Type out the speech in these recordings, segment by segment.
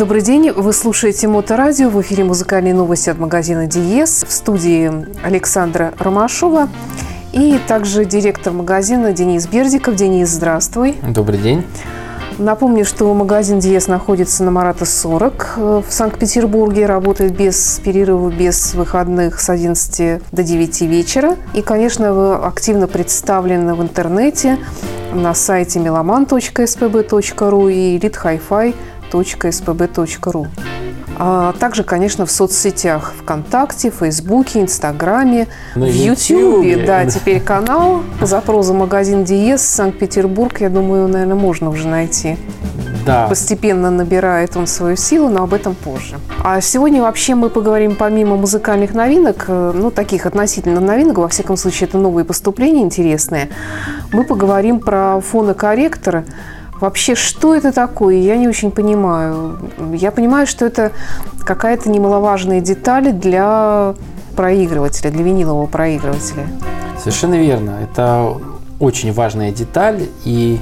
Добрый день, вы слушаете Моторадио, в эфире музыкальные новости от магазина Диес, в студии Александра Ромашова и также директор магазина Денис Бердиков. Денис, здравствуй. Добрый день. Напомню, что магазин Диес находится на Марата 40 э, в Санкт-Петербурге, работает без перерыва, без выходных с 11 до 9 вечера. И, конечно, вы активно представлены в интернете на сайте meloman.spb.ru и elitehifi.com www.spb.ru. А также, конечно, в соцсетях ВКонтакте, Фейсбуке, Инстаграме, На в Ютьюбе. Да, теперь канал по запросу «Магазин Диез Санкт-Петербург». Я думаю, наверное, можно уже найти. Да. Постепенно набирает он свою силу, но об этом позже. А сегодня вообще мы поговорим помимо музыкальных новинок, э, ну, таких относительно новинок, во всяком случае, это новые поступления интересные, мы поговорим про фонокорректор, Вообще, что это такое, я не очень понимаю. Я понимаю, что это какая-то немаловажная деталь для проигрывателя, для винилового проигрывателя. Совершенно верно. Это очень важная деталь. И,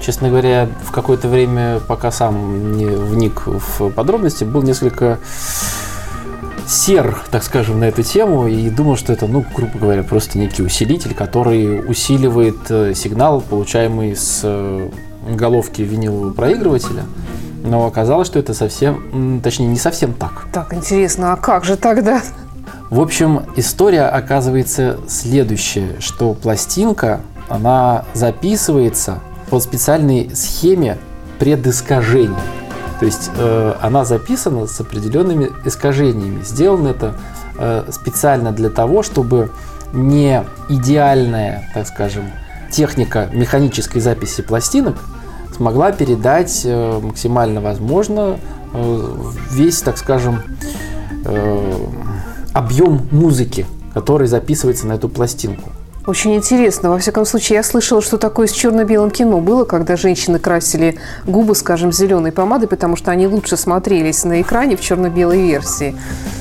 честно говоря, в какое-то время, пока сам не вник в подробности, был несколько сер, так скажем, на эту тему и думал, что это, ну, грубо говоря, просто некий усилитель, который усиливает э, сигнал, получаемый с э, головки винилового проигрывателя. Но оказалось, что это совсем, точнее, не совсем так. Так, интересно, а как же тогда? В общем, история оказывается следующая, что пластинка, она записывается по специальной схеме предискажений. То есть э, она записана с определенными искажениями. Сделано это э, специально для того, чтобы не идеальная, так скажем, техника механической записи пластинок смогла передать э, максимально возможно э, весь, так скажем, э, объем музыки, который записывается на эту пластинку. Очень интересно. Во всяком случае, я слышала, что такое с черно-белым кино было, когда женщины красили губы, скажем, зеленой помадой, потому что они лучше смотрелись на экране в черно-белой версии.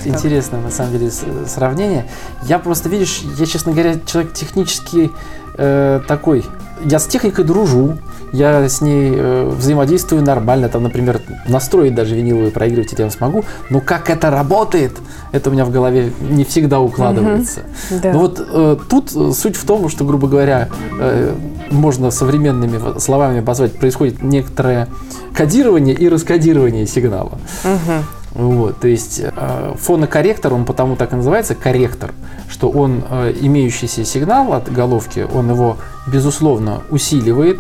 Интересно, на самом деле, сравнение. Я просто, видишь, я, честно говоря, человек технически э, такой. Я с техникой дружу, я с ней э, взаимодействую нормально, там, например, настроить даже виниловый проигрыватель я смогу, но как это работает, это у меня в голове не всегда укладывается. Угу, да. Но вот э, тут суть в том, что, грубо говоря, э, можно современными словами обозвать, происходит некоторое кодирование и раскодирование сигнала. Угу. Вот, то есть э, фонокорректор, он потому так и называется корректор, что он э, имеющийся сигнал от головки, он его безусловно усиливает,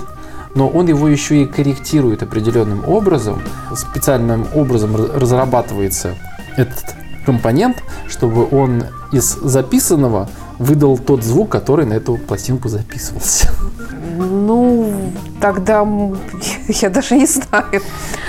но он его еще и корректирует определенным образом. Специальным образом разрабатывается этот компонент, чтобы он из записанного выдал тот звук, который на эту пластинку записывался. Ну, тогда я даже не знаю.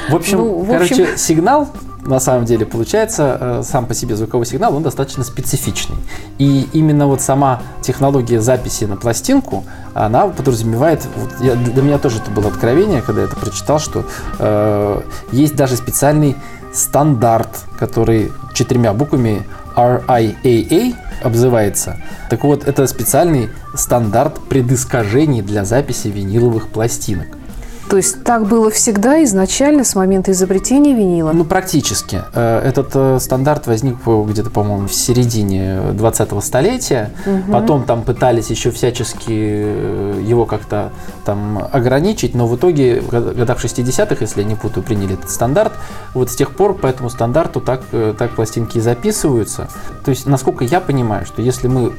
В общем, ну, в общем... короче, сигнал на самом деле получается э, сам по себе звуковой сигнал, он достаточно специфичный. И именно вот сама технология записи на пластинку, она подразумевает, вот я, для меня тоже это было откровение, когда я это прочитал, что э, есть даже специальный стандарт, который четырьмя буквами RIAA обзывается. Так вот, это специальный стандарт предискажений для записи виниловых пластинок. То есть так было всегда изначально с момента изобретения винила? Ну, практически. Э, этот э, стандарт возник где-то, по-моему, в середине 20-го столетия. Угу. Потом там пытались еще всячески э, его как-то там ограничить, но в итоге в годах 60-х, если я не путаю, приняли этот стандарт. Вот с тех пор по этому стандарту так, так пластинки и записываются. То есть, насколько я понимаю, что если мы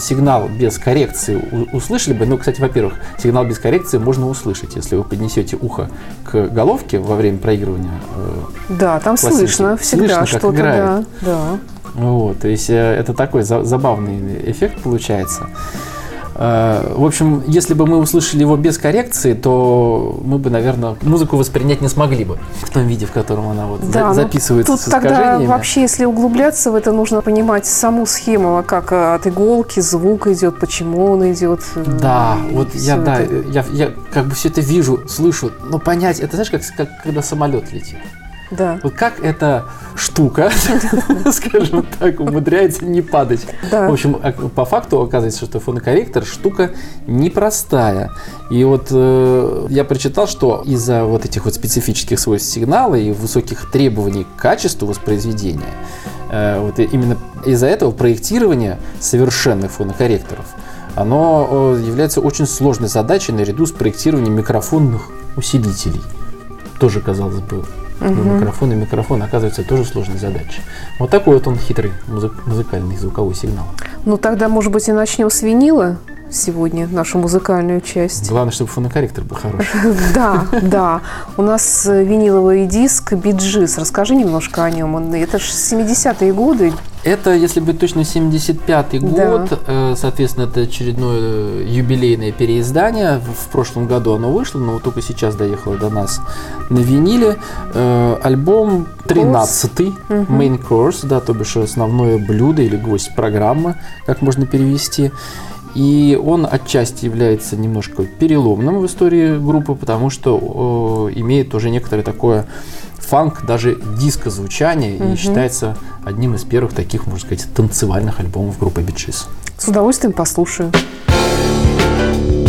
сигнал без коррекции услышали бы, ну, кстати, во-первых, сигнал без коррекции можно услышать, если вы поднесете ухо к головке во время проигрывания. Э, да, там пластинки. слышно всегда что-то, да, да. Вот, то есть э, это такой забавный эффект получается. Э, в общем, если бы мы услышали его без коррекции, то мы бы, наверное, музыку воспринять не смогли бы в том виде, в котором она вот да, за- ну, записывается тут с тогда вообще, если углубляться в это, нужно понимать саму схему, как от иголки звук идет, почему он идет. Э, да, вот я, да, я, я как бы все это вижу, слышу, но понять, это знаешь, как, как когда самолет летит. Да. Вот как эта штука, скажем так, умудряется не падать. Да. В общем, а- по факту оказывается, что фонокорректор штука непростая. И вот э, я прочитал, что из-за вот этих вот специфических свойств сигнала и высоких требований к качеству воспроизведения, э, вот именно из-за этого проектирование совершенных фонокорректоров, оно является очень сложной задачей наряду с проектированием микрофонных усилителей. Тоже, казалось бы, ну, микрофон и микрофон, оказывается, тоже сложная задача. Вот такой вот он хитрый музык- музыкальный звуковой сигнал. Ну тогда, может быть, и начнем с винила сегодня, нашу музыкальную часть. Главное, чтобы фонокорректор был хороший. Да, да. У нас э, виниловый диск Биджис. Расскажи немножко о нем. Это же 70-е годы. Это, если быть точно, 75-й Да. год. Э, Соответственно, это очередное юбилейное переиздание. В прошлом году оно вышло, но вот только сейчас доехало до нас на виниле. Э, Альбом 13-й, Main Course, да, то бишь основное блюдо или гвоздь программы, как можно перевести. И он отчасти является немножко переломным в истории группы, потому что э, имеет уже некоторое такое фанк, даже диско-звучание, и считается одним из первых таких, можно сказать, танцевальных альбомов группы Биджис. С удовольствием послушаю. Here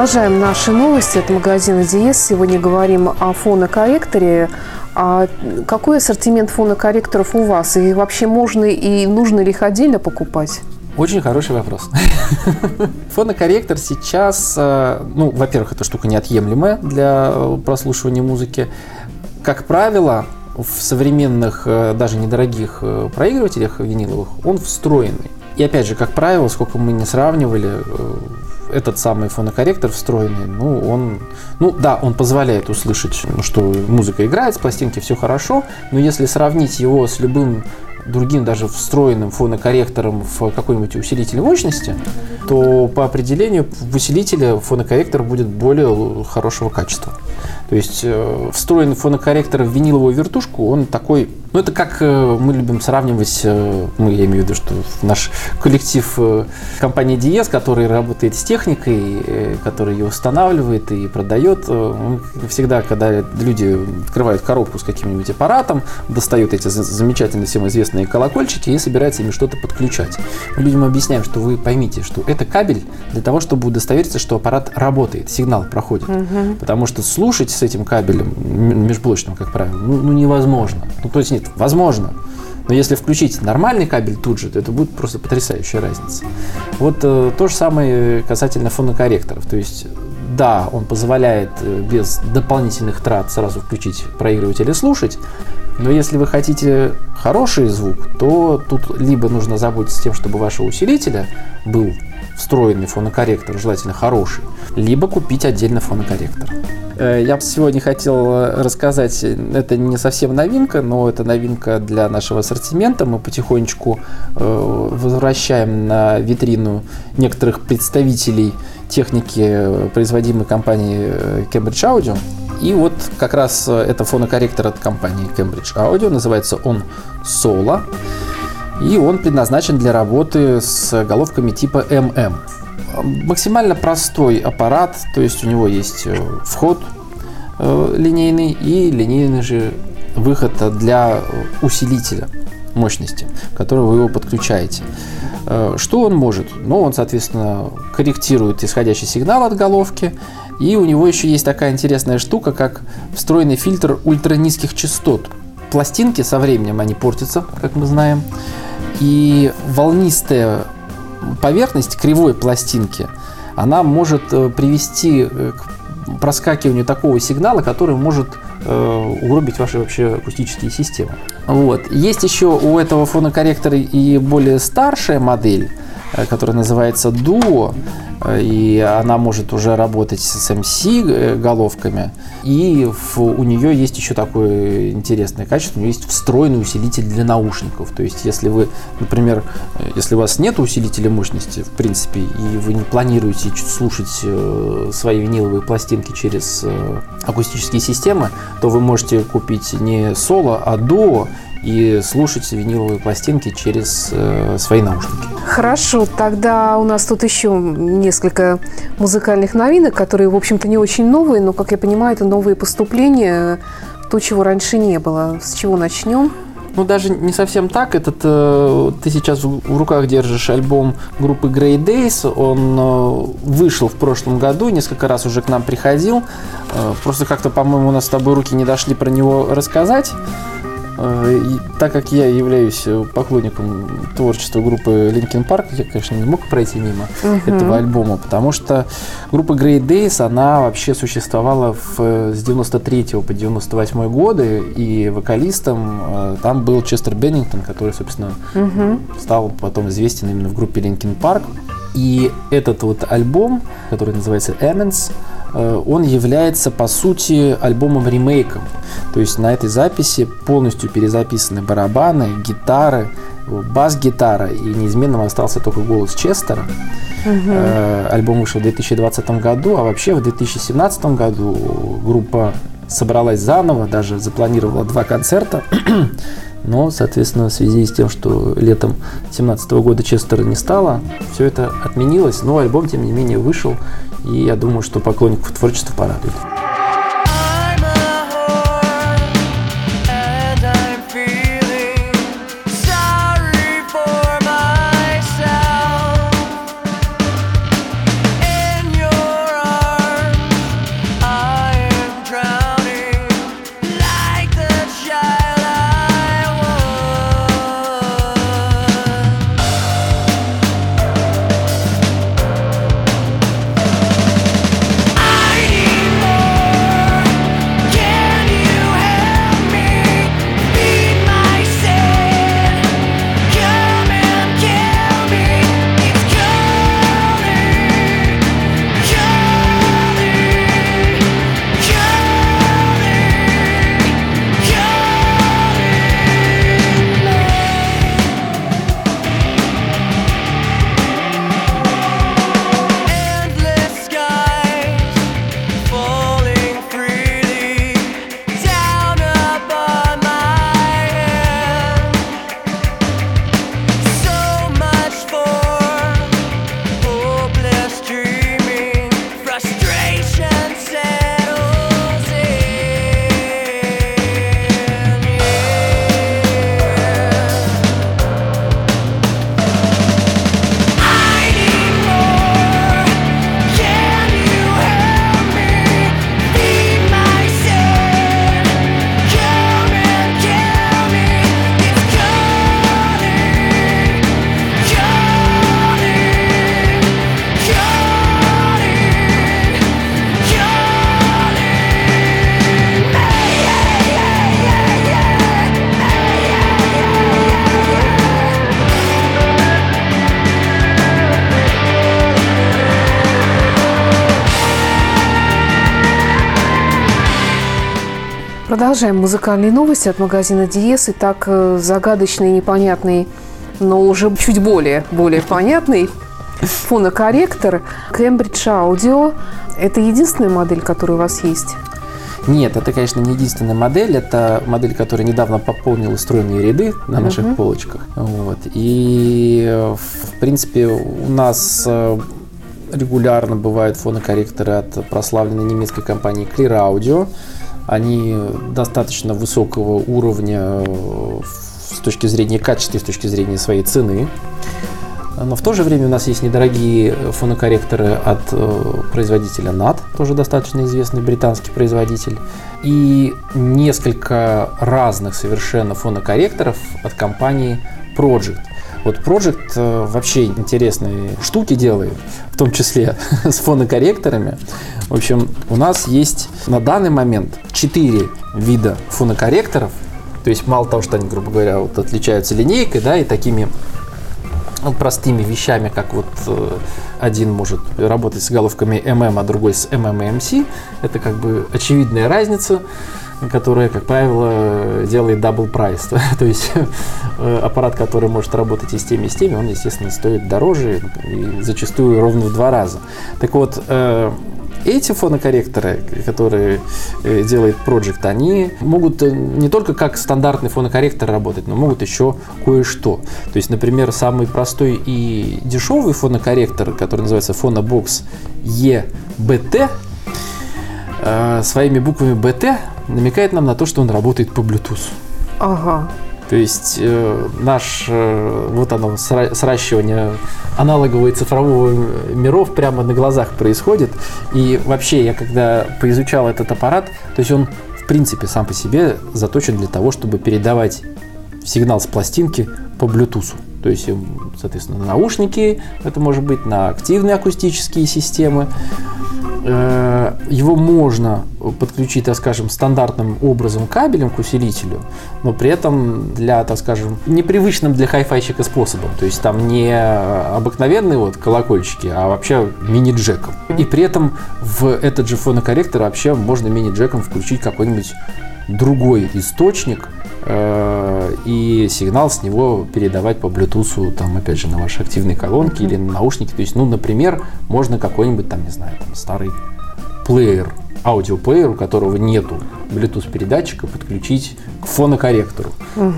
Продолжаем наши новости от магазина Диес. Сегодня говорим о фонокорректоре. А какой ассортимент фонокорректоров у вас? И вообще можно и нужно ли их отдельно покупать? Очень хороший вопрос. Фонокорректор сейчас, э, ну, во-первых, эта штука неотъемлемая для э, прослушивания музыки. Как правило, в современных, э, даже недорогих проигрывателях виниловых он встроенный. И опять же, как правило, сколько мы не сравнивали, этот самый фонокорректор встроенный, ну, он, ну, да, он позволяет услышать, что музыка играет с пластинки, все хорошо, но если сравнить его с любым другим даже встроенным фонокорректором в какой-нибудь усилитель мощности, то по определению в усилителе фонокорректор будет более хорошего качества. То есть э, встроенный фонокорректор в виниловую вертушку, он такой, ну это как э, мы любим сравнивать, э, ну я имею в виду, что наш коллектив э, компании DS, который работает с техникой, э, который ее устанавливает и продает, э, всегда, когда люди открывают коробку с каким-нибудь аппаратом, достают эти за- замечательные всем известные колокольчики и собираются ими что-то подключать. Мы людям объясняем, что вы поймите, что это кабель для того, чтобы удостовериться, что аппарат работает, сигнал проходит. Потому что слушать с этим кабелем межблочным, как правило, ну, ну, невозможно. Ну, то есть нет, возможно. Но если включить нормальный кабель тут же, то это будет просто потрясающая разница. Вот э, то же самое касательно фонокорректоров. То есть, да, он позволяет э, без дополнительных трат сразу включить проигрыватель и слушать. Но если вы хотите хороший звук, то тут либо нужно заботиться тем, чтобы вашего усилителя был встроенный фонокорректор, желательно хороший, либо купить отдельно фонокорректор. Э, Я бы сегодня хотел э, рассказать, это не совсем новинка, но это новинка для нашего ассортимента. Мы потихонечку э, возвращаем на витрину некоторых представителей техники, производимой компанией Cambridge Audio. И вот как раз это фонокорректор от компании Cambridge Audio, называется он Solo. И он предназначен для работы с головками типа MM. Максимально простой аппарат, то есть у него есть э, вход э, линейный и линейный же выход для усилителя мощности, к которому вы его подключаете. Э, Что он может? Ну, он, соответственно, корректирует исходящий сигнал от головки, и у него еще есть такая интересная штука, как встроенный фильтр ультранизких частот. Пластинки со временем они портятся, как мы знаем, и волнистая поверхность кривой пластинки, она может э, привести э, к проскакиванию такого сигнала, который может э, угробить ваши вообще акустические системы. Вот. Есть еще у этого фонокорректора и более старшая модель, которая называется Duo, и она может уже работать с MC э, головками. И в- у нее есть еще такое интересное качество, у нее есть встроенный усилитель для наушников. То есть, если вы, например, э, если у вас нет усилителя мощности, в принципе, и вы не планируете слушать э, свои виниловые пластинки через акустические системы, то вы можете купить не соло, а дуо и слушать виниловые пластинки через э, свои наушники. Хорошо, тогда у нас тут еще несколько музыкальных новинок, которые, в общем-то, не очень новые, но, как я понимаю, это новые поступления, то, чего раньше не было. С чего начнем? Ну, даже не совсем так. Этот, э, ты сейчас в руках держишь альбом группы Grey Days. Он э, вышел в прошлом году, несколько раз уже к нам приходил. Э, просто как-то, по-моему, у нас с тобой руки не дошли про него рассказать. Э, и так как я являюсь э, поклонником творчества группы Linkin Park, я, конечно, не мог пройти мимо этого альбома, потому что группа Great Days, она вообще существовала в, э, с 93 по 98 годы, и вокалистом э, там был Честер Беннингтон, который, собственно, стал потом известен именно в группе Linkin Park. И этот вот альбом, который называется Emens, э, он является, по сути, альбомом-ремейком. То есть на этой записи полностью перезаписаны барабаны, гитары, бас-гитара, и неизменным остался только голос Честера. Э, Альбом вышел в 2020 году, а вообще в 2017 году группа собралась заново, даже запланировала два концерта. Но, соответственно, в связи с тем, что летом 2017 года Честера не стало, все это отменилось. Но альбом, тем не менее, вышел. И я думаю, что поклонников творчества порадует. Продолжаем музыкальные новости от магазина Диес. И так э, загадочный, непонятный, но уже чуть более, более понятный фонокорректор Cambridge Audio. Это единственная модель, которая у вас есть? Нет, это, конечно, не единственная модель. Это модель, которая недавно пополнила стройные ряды на наших полочках. Вот. И, в принципе, у нас э, регулярно бывают фонокорректоры от прославленной немецкой компании Clear Audio. Они достаточно высокого уровня э, с точки зрения качества, и с точки зрения своей цены. Но в то же время у нас есть недорогие фонокорректоры от э, производителя NAT, тоже достаточно известный британский производитель, и несколько разных совершенно фонокорректоров от компании Project. Вот Project э, вообще интересные штуки делает, в том числе с фонокорректорами. В общем, у нас есть на данный момент 4 вида фонокорректоров. То есть мало того, что они, грубо говоря, вот отличаются линейкой, да, и такими ну, простыми вещами, как вот э, один может работать с головками MM, а другой с MM и MC. Это как бы очевидная разница, которая, как правило, делает double price. То есть э, аппарат, который может работать и с теми, и с теми, он, естественно, стоит дороже и зачастую ровно в два раза. Так вот, э, эти фонокорректоры, которые э, делает Project, они могут не только как стандартный фонокорректор работать, но могут еще кое-что. То есть, например, самый простой и дешевый фонокорректор, который называется Phonobox EBT, своими буквами BT намекает нам на то, что он работает по Bluetooth. Ага. То есть э, наш, э, вот оно, сра- сращивание аналогового и цифрового миров прямо на глазах происходит. И вообще, я когда поизучал этот аппарат, то есть он, в принципе, сам по себе заточен для того, чтобы передавать сигнал с пластинки по Bluetooth. То есть, соответственно, на наушники, это может быть на активные акустические системы. Э, Его можно подключить, так скажем, стандартным образом кабелем к усилителю, но при этом для, так скажем, непривычным для хай-файщика способом. То есть там не обыкновенные вот колокольчики, а вообще мини-джеком. И при этом в этот же фонокорректор вообще можно мини-джеком включить какой-нибудь другой источник и сигнал с него передавать по Bluetooth, там, опять же, на ваши активные колонки или на наушники. То есть, ну, например, можно какой-нибудь, там, не знаю, там, старый плеер, аудиоплеер, у которого нету Bluetooth передатчика, подключить к фонокорректору.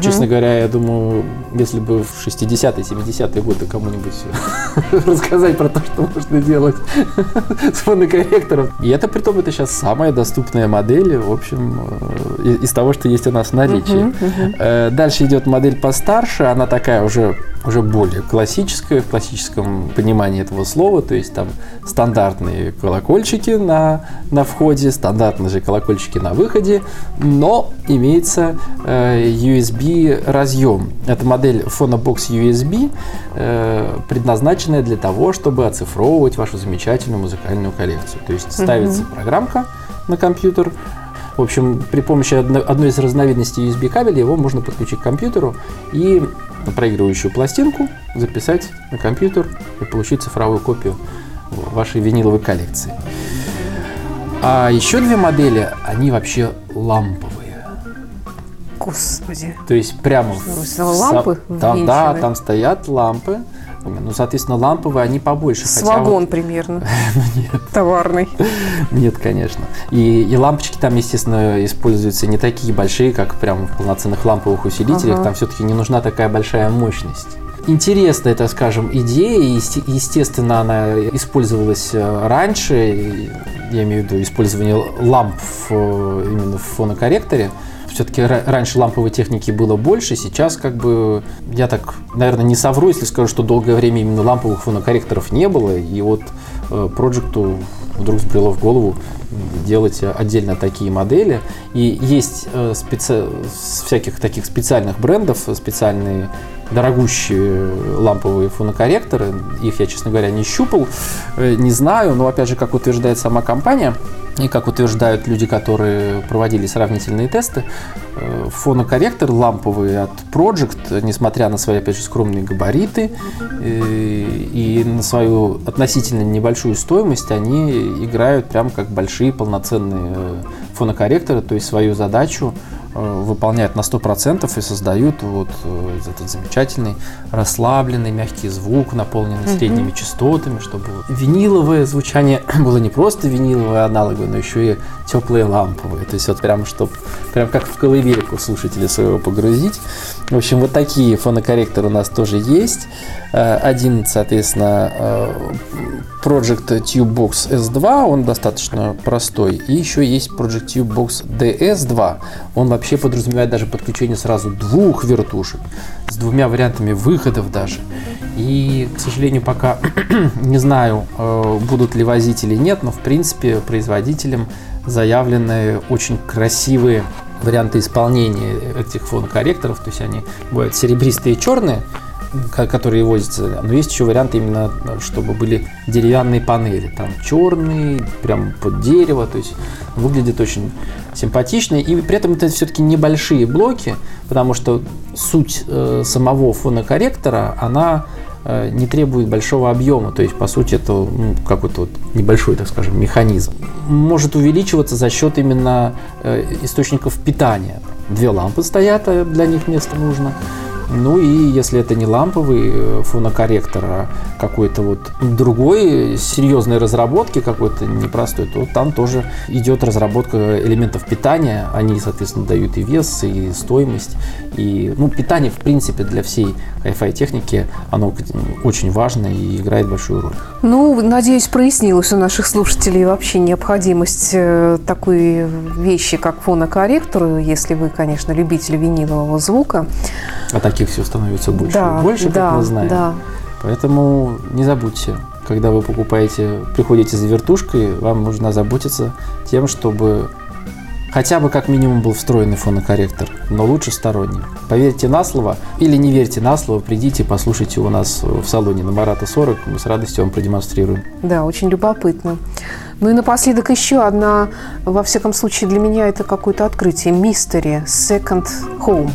Честно говоря, я думаю, если бы в 60-е, 70-е годы кому-нибудь рассказать про то, что можно делать с фонокорректором. И это, при том, это сейчас самая доступная модель, в общем, э, из того, что есть у нас в наличии. Э, Дальше идет модель постарше, она такая уже уже более классическая, в классическом понимании этого слова, то есть там стандартные колокольчики на, на входе, стандартные же колокольчики на выходе, но имеется э, USB разъем. Это модель Phonobox USB, э, предназначенная для того, чтобы оцифровывать вашу замечательную музыкальную коллекцию. То есть ставится программка на компьютер, в общем, при помощи одно- одной из разновидностей USB кабеля его можно подключить к компьютеру и проигрывающую пластинку записать на компьютер и получить цифровую копию вашей виниловой коллекции. А еще две модели, они вообще ламповые. Господи. То есть прямо Что, в с- лампы там, да, там стоят лампы. Ну, соответственно, ламповые, они побольше. С хотя вот- вагон примерно. Товарный. Нет, конечно. И, и лампочки там, естественно, используются не такие большие, как прям в полноценных ламповых усилителях. Ага. Там все-таки не нужна такая большая мощность. Интересная, это, скажем, идея. и, есте- Естественно, она использовалась э, раньше. Я имею в виду использование ламп в, э, именно в фонокорректоре. Все-таки раньше ламповой техники было больше, сейчас как бы, я так, наверное, не совру, если скажу, что долгое время именно ламповых фонокорректоров не было, и вот э, Проджекту вдруг взбрело в голову делать отдельно такие модели. И есть э, специ- всяких таких специальных брендов, специальные дорогущие ламповые фонокорректоры. Их я, честно говоря, не щупал, э, не знаю, но опять же, как утверждает сама компания, и как утверждают люди, которые проводили сравнительные тесты, э, фонокорректор ламповый от Project, несмотря на свои, опять же, скромные габариты и на свою относительно небольшую стоимость, они играют прям как большие большие полноценные э, фонокорректоры, то есть свою задачу выполняют на 100% и создают вот э, этот замечательный расслабленный мягкий звук, наполненный средними частотами, чтобы виниловое звучание было не просто виниловое аналоговое, но еще и теплые ламповые. То есть вот прям, чтобы прям как в колыбельку слушателя своего погрузить. В общем, вот такие фонокорректоры у нас тоже есть. Э, Один, соответственно, э, Project Tubebox S2, он достаточно простой. И еще есть Project Tubebox DS2. Он вообще подразумевает даже подключение сразу двух вертушек с двумя вариантами выходов даже. И, к сожалению, пока не знаю, э, будут ли возить или нет, но в принципе производителям заявлены очень красивые варианты исполнения этих фонокорректоров. То есть они бывают серебристые и черные, которые возятся. Но есть еще варианты именно, чтобы были деревянные панели. Там черные, прям под дерево. То есть выглядит очень симпатично. И при этом это все-таки небольшие блоки, потому что суть э, самого фонокорректора, она э, не требует большого объема. То есть, по сути, это ну, какой-то вот небольшой, так скажем, механизм. Может увеличиваться за счет именно э, источников питания. Две лампы стоят, а для них место нужно. Ну и если это не ламповый э, фонокорректор, а какой-то вот другой серьезной разработки, какой-то непростой, то там тоже идет разработка элементов питания. Они, соответственно, дают и вес, и стоимость. И, ну, питание, в принципе, для всей Wi-Fi техники, оно очень важно и играет большую роль. Ну, надеюсь, прояснилась у наших слушателей вообще необходимость э, такой вещи, как фонокорректор, если вы, конечно, любитель винилового звука. А таких все становится больше да, и больше, да, как мы знаем. да. Поэтому не забудьте, когда вы покупаете, приходите за вертушкой, вам нужно заботиться тем, чтобы хотя бы как минимум был встроенный фонокорректор, но лучше сторонний. Поверьте на слово или не верьте на слово, придите, послушайте у нас в салоне на Марата 40, мы с радостью вам продемонстрируем. Да, очень любопытно. Ну и напоследок еще одна, во всяком случае для меня это какое-то открытие. Мистери Second Home.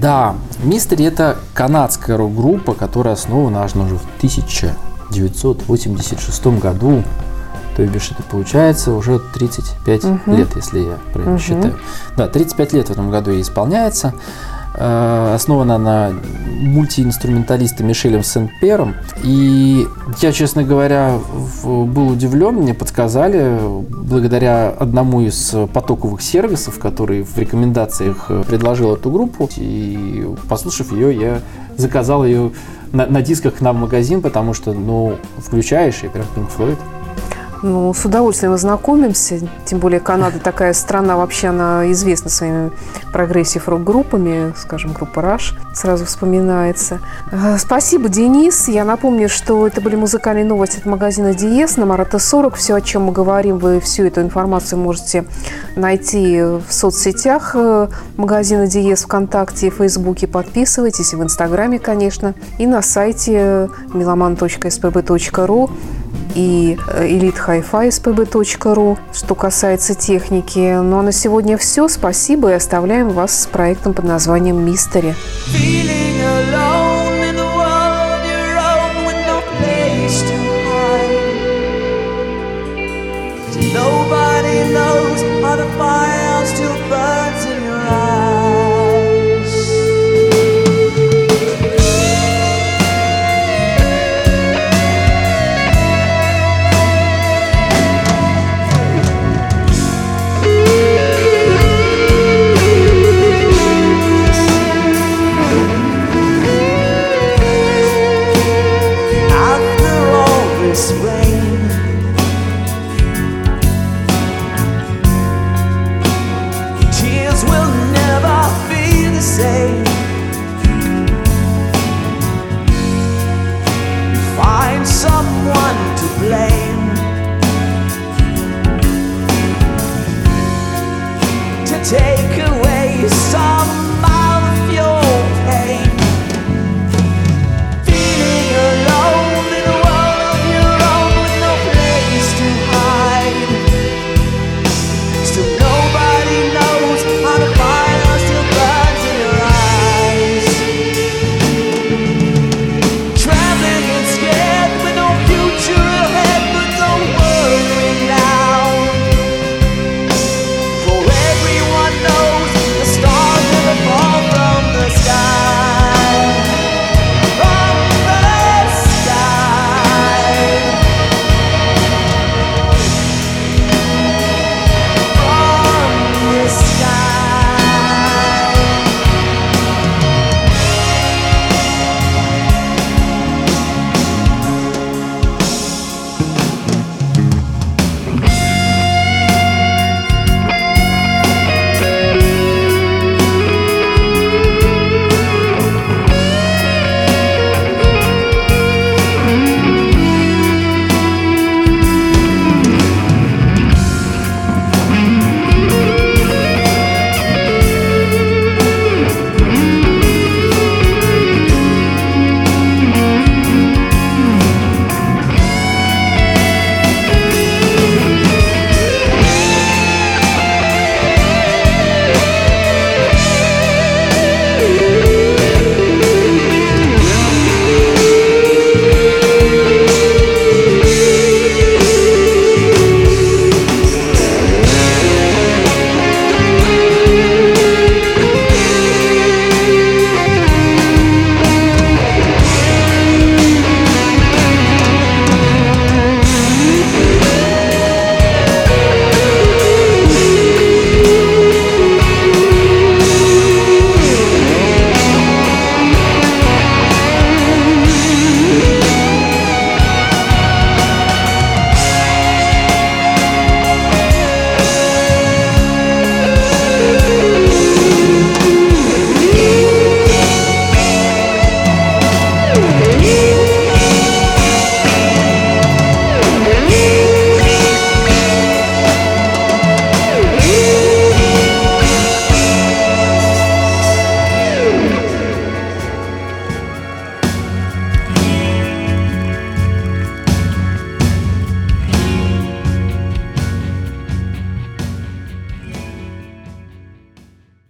Да, Мистери это канадская рок-группа, которая основана аж уже в 1986 году. То бишь это получается уже 35 лет, если я правильно считаю. Да, 35 лет в этом году ей исполняется. Э, Основана она мультиинструменталистом Мишелем Сен-Пером. И я, честно говоря, был удивлен. Мне подсказали, благодаря одному из потоковых сервисов, который в рекомендациях предложил эту группу. И послушав ее, я заказал ее на, на дисках к нам в магазин, потому что, ну, включаешь и прям Pink Floyd. Ну, с удовольствием ознакомимся. Тем более Канада такая страна, вообще она известна своими прогрессив рок-группами, скажем, группа Rush сразу вспоминается. Э, Спасибо, Денис. Я напомню, что это были музыкальные новости от магазина Диес на Марата 40. Все, о чем мы говорим, вы всю эту информацию можете найти в соцсетях э, магазина Диес ВКонтакте, Фейсбуке. Подписывайтесь, и в Инстаграме, конечно, и на сайте meloman.spb.ru и elitehifi.spb.ru, что касается техники. Ну а на сегодня все. Спасибо и оставляем вас с проектом под названием «Mystery». Nobody knows how the fire still burns take